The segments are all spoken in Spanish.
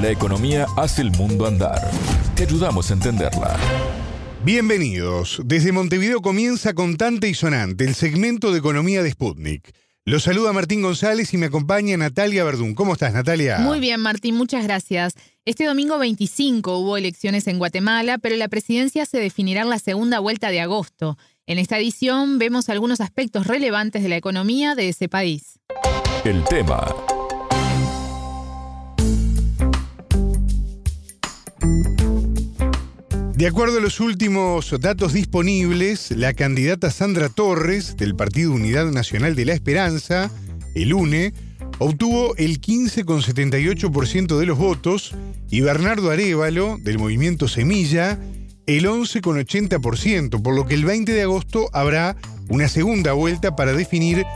La economía hace el mundo andar. Te ayudamos a entenderla. Bienvenidos. Desde Montevideo comienza Contante y Sonante, el segmento de economía de Sputnik. Los saluda Martín González y me acompaña Natalia Verdún. ¿Cómo estás, Natalia? Muy bien, Martín, muchas gracias. Este domingo 25 hubo elecciones en Guatemala, pero la presidencia se definirá en la segunda vuelta de agosto. En esta edición vemos algunos aspectos relevantes de la economía de ese país. El tema. De acuerdo a los últimos datos disponibles, la candidata Sandra Torres, del Partido Unidad Nacional de la Esperanza, el UNE, obtuvo el 15,78% de los votos y Bernardo Arevalo, del movimiento Semilla, el 11,80%, por lo que el 20 de agosto habrá una segunda vuelta para definir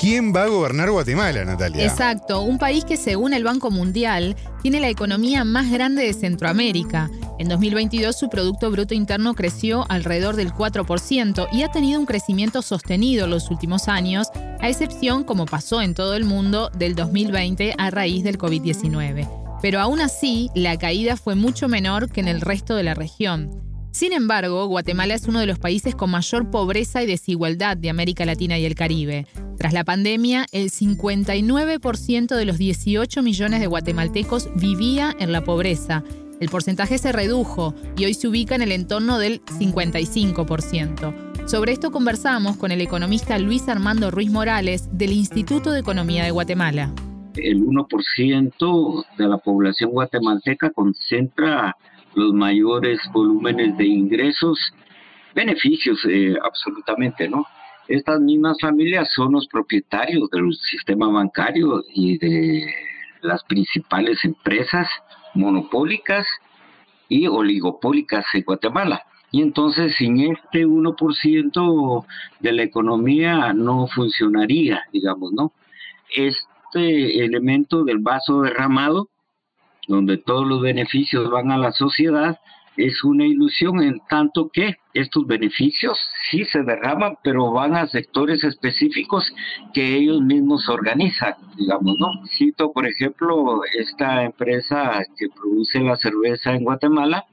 ¿Quién va a gobernar Guatemala, Natalia? Exacto, un país que según el Banco Mundial tiene la economía más grande de Centroamérica. En 2022 su Producto Bruto Interno creció alrededor del 4% y ha tenido un crecimiento sostenido en los últimos años, a excepción, como pasó en todo el mundo, del 2020 a raíz del COVID-19. Pero aún así, la caída fue mucho menor que en el resto de la región. Sin embargo, Guatemala es uno de los países con mayor pobreza y desigualdad de América Latina y el Caribe. Tras la pandemia, el 59% de los 18 millones de guatemaltecos vivía en la pobreza. El porcentaje se redujo y hoy se ubica en el entorno del 55%. Sobre esto conversamos con el economista Luis Armando Ruiz Morales del Instituto de Economía de Guatemala. El 1% de la población guatemalteca concentra los mayores volúmenes de ingresos, beneficios eh, absolutamente, ¿no? Estas mismas familias son los propietarios del sistema bancario y de las principales empresas monopólicas y oligopólicas en Guatemala. Y entonces sin este 1% de la economía no funcionaría, digamos, ¿no? Este elemento del vaso derramado donde todos los beneficios van a la sociedad, es una ilusión en tanto que estos beneficios sí se derraman, pero van a sectores específicos que ellos mismos organizan, digamos, ¿no? Cito, por ejemplo, esta empresa que produce la cerveza en Guatemala,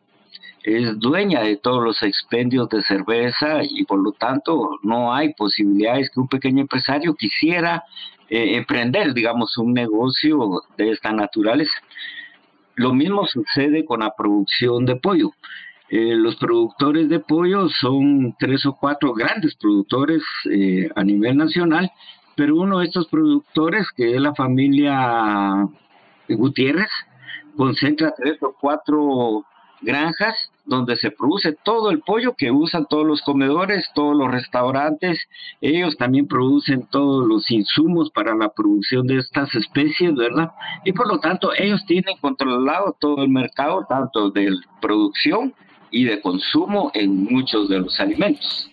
es dueña de todos los expendios de cerveza y por lo tanto no hay posibilidades que un pequeño empresario quisiera eh, emprender, digamos, un negocio de esta naturaleza. Lo mismo sucede con la producción de pollo. Eh, los productores de pollo son tres o cuatro grandes productores eh, a nivel nacional, pero uno de estos productores, que es la familia Gutiérrez, concentra tres o cuatro granjas donde se produce todo el pollo que usan todos los comedores, todos los restaurantes. Ellos también producen todos los insumos para la producción de estas especies, ¿verdad? Y por lo tanto, ellos tienen controlado todo el mercado, tanto de producción y de consumo en muchos de los alimentos.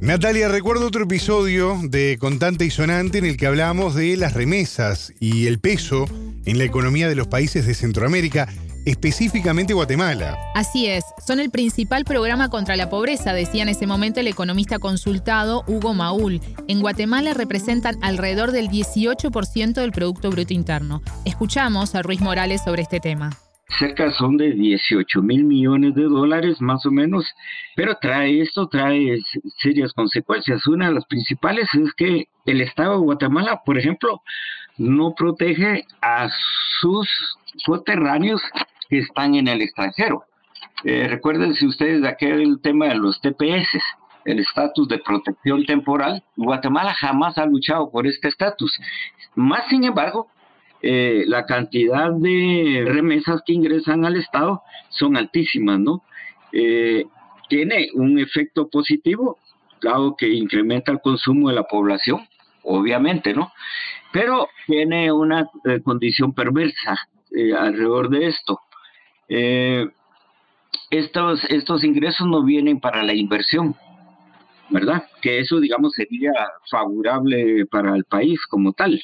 Natalia, recuerdo otro episodio de Contante y Sonante en el que hablamos de las remesas y el peso en la economía de los países de Centroamérica específicamente Guatemala. Así es, son el principal programa contra la pobreza, decía en ese momento el economista consultado Hugo Maul. En Guatemala representan alrededor del 18% del Producto Bruto Interno. Escuchamos a Ruiz Morales sobre este tema cerca son de 18 mil millones de dólares más o menos, pero trae esto, trae serias consecuencias. Una de las principales es que el Estado de Guatemala, por ejemplo, no protege a sus soterráneos que están en el extranjero. Eh, recuérdense ustedes de aquel tema de los TPS, el estatus de protección temporal. Guatemala jamás ha luchado por este estatus. Más sin embargo, eh, la cantidad de remesas que ingresan al Estado son altísimas, ¿no? Eh, tiene un efecto positivo, dado que incrementa el consumo de la población, obviamente, ¿no? Pero tiene una condición perversa alrededor de esto eh, estos, estos ingresos no vienen para la inversión, ¿verdad? Que eso, digamos, sería favorable para el país como tal.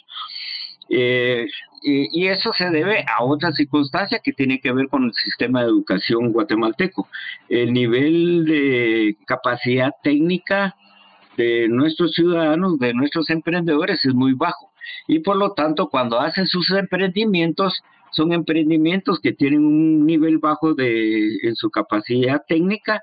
Eh, y, eso se debe a otra circunstancia que tiene que ver con el sistema de educación guatemalteco. El nivel de capacidad técnica de nuestros ciudadanos, de nuestros emprendedores, es muy bajo. Y por lo tanto, cuando hacen sus emprendimientos, son emprendimientos que tienen un nivel bajo de en su capacidad técnica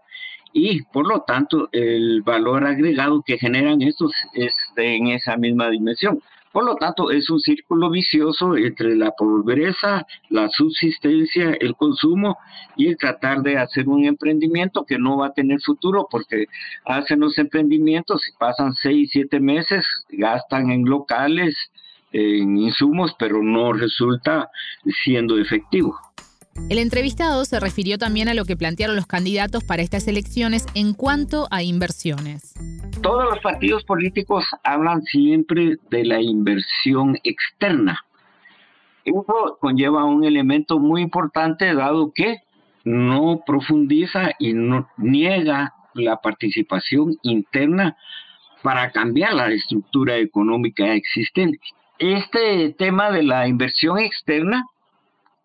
y por lo tanto el valor agregado que generan estos es en esa misma dimensión. Por lo tanto, es un círculo vicioso entre la pobreza, la subsistencia, el consumo y el tratar de hacer un emprendimiento que no va a tener futuro porque hacen los emprendimientos y pasan seis, siete meses, gastan en locales, en insumos, pero no resulta siendo efectivo. El entrevistado se refirió también a lo que plantearon los candidatos para estas elecciones en cuanto a inversiones. Todos los partidos políticos hablan siempre de la inversión externa. Eso conlleva un elemento muy importante dado que no profundiza y no niega la participación interna para cambiar la estructura económica existente. Este tema de la inversión externa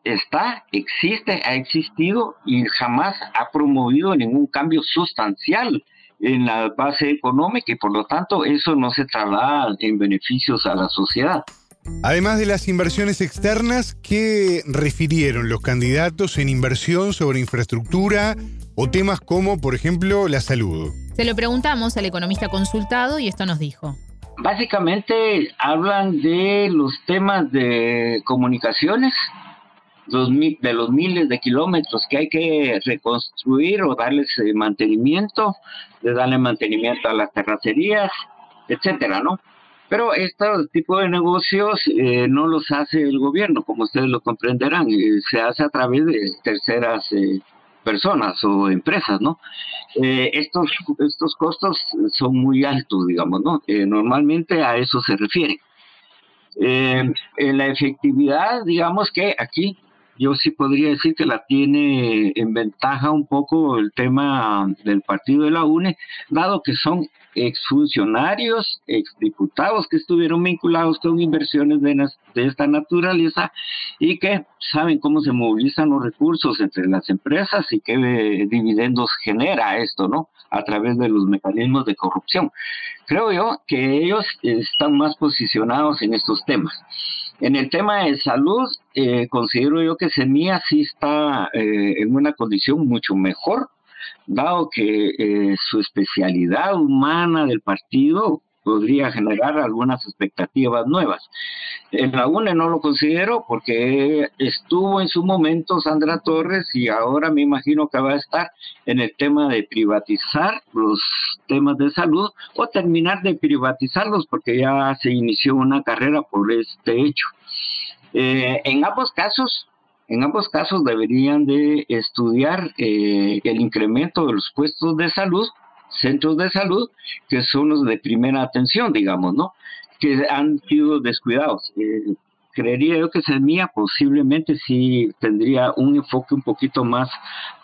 está, existe, ha existido y jamás ha promovido ningún cambio sustancial en la base económica y por lo tanto eso no se traslada en beneficios a la sociedad. Además de las inversiones externas, ¿qué refirieron los candidatos en inversión sobre infraestructura o temas como, por ejemplo, la salud? Se lo preguntamos al economista consultado y esto nos dijo. Básicamente hablan de los temas de comunicaciones, de los miles de kilómetros que hay que reconstruir o darles eh, mantenimiento, de darle mantenimiento a las terracerías, etcétera, ¿no? Pero este tipo de negocios eh, no los hace el gobierno, como ustedes lo comprenderán, eh, se hace a través de terceras personas o empresas, ¿no? estos, estos costos son muy altos, digamos, ¿no? normalmente a eso se refiere. la efectividad, digamos que aquí yo sí podría decir que la tiene en ventaja un poco el tema del partido de la UNE, dado que son exfuncionarios, exdiputados que estuvieron vinculados con inversiones de, de, esta naturaleza y que saben cómo se movilizan los recursos entre las empresas y qué dividendos genera esto, ¿no? A través de los mecanismos de corrupción. Creo yo que ellos están más posicionados en estos temas. En el tema de salud, eh, considero yo que Semilla sí está eh, en una condición mucho mejor, dado que eh, su especialidad humana del partido podría generar algunas expectativas nuevas. En la UNE no lo considero porque estuvo en su momento Sandra Torres y ahora me imagino que va a estar en el tema de privatizar los temas de salud o terminar de privatizarlos porque ya se inició una carrera por este hecho. Eh, en ambos casos, en ambos casos deberían de estudiar eh, el incremento de los puestos de salud centros de salud que son los de primera atención, digamos, ¿no? Que han sido descuidados. Eh, creería yo que Semilla posiblemente sí tendría un enfoque un poquito más,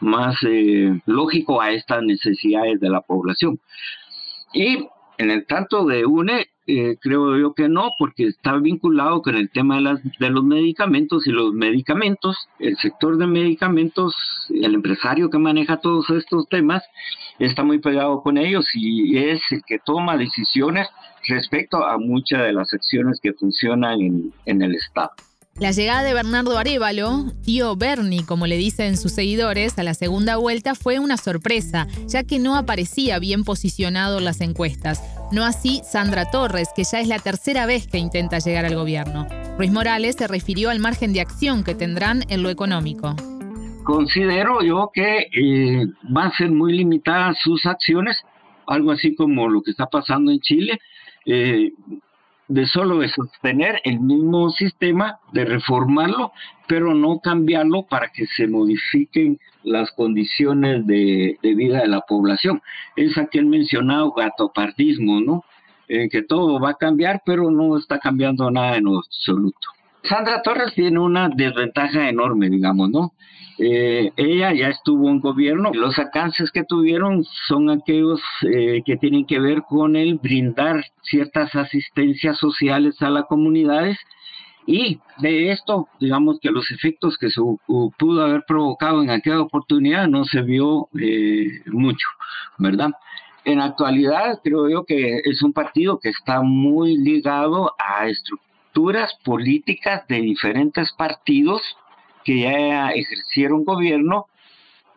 más eh, lógico a estas necesidades de la población. Y en el tanto de UNE, eh, creo yo que no, porque está vinculado con el tema de, las, de los medicamentos y los medicamentos, el sector de medicamentos, el empresario que maneja todos estos temas, está muy pegado con ellos y es el que toma decisiones respecto a muchas de las acciones que funcionan en, en el Estado. La llegada de Bernardo Arevalo, tío Bernie, como le dicen sus seguidores, a la segunda vuelta fue una sorpresa, ya que no aparecía bien posicionado en las encuestas. No así Sandra Torres, que ya es la tercera vez que intenta llegar al gobierno. Ruiz Morales se refirió al margen de acción que tendrán en lo económico. Considero yo que eh, van a ser muy limitadas sus acciones, algo así como lo que está pasando en Chile. Eh, de solo de sostener el mismo sistema, de reformarlo, pero no cambiarlo para que se modifiquen las condiciones de, vida de la población. Es aquel mencionado gatopardismo, ¿no? En que todo va a cambiar, pero no está cambiando nada en absoluto. Sandra Torres tiene una desventaja enorme, digamos, ¿no? Eh, ella ya estuvo en gobierno. Los alcances que tuvieron son aquellos eh, que tienen que ver con el brindar ciertas asistencias sociales a las comunidades y de esto, digamos que los efectos que se pudo haber provocado en aquella oportunidad no se vio eh, mucho, ¿verdad? En actualidad creo yo que es un partido que está muy ligado a estructuras políticas de diferentes partidos que ya ejercieron gobierno,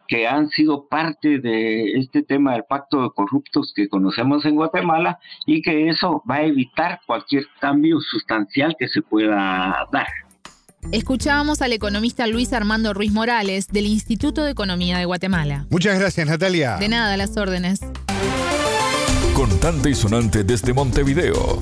que han sido parte de este tema del pacto de corruptos que conocemos en Guatemala y que eso va a evitar cualquier cambio sustancial que se pueda dar. Escuchábamos al economista Luis Armando Ruiz Morales del Instituto de Economía de Guatemala. Muchas gracias, Natalia. De nada, las órdenes. Contante y sonante desde Montevideo.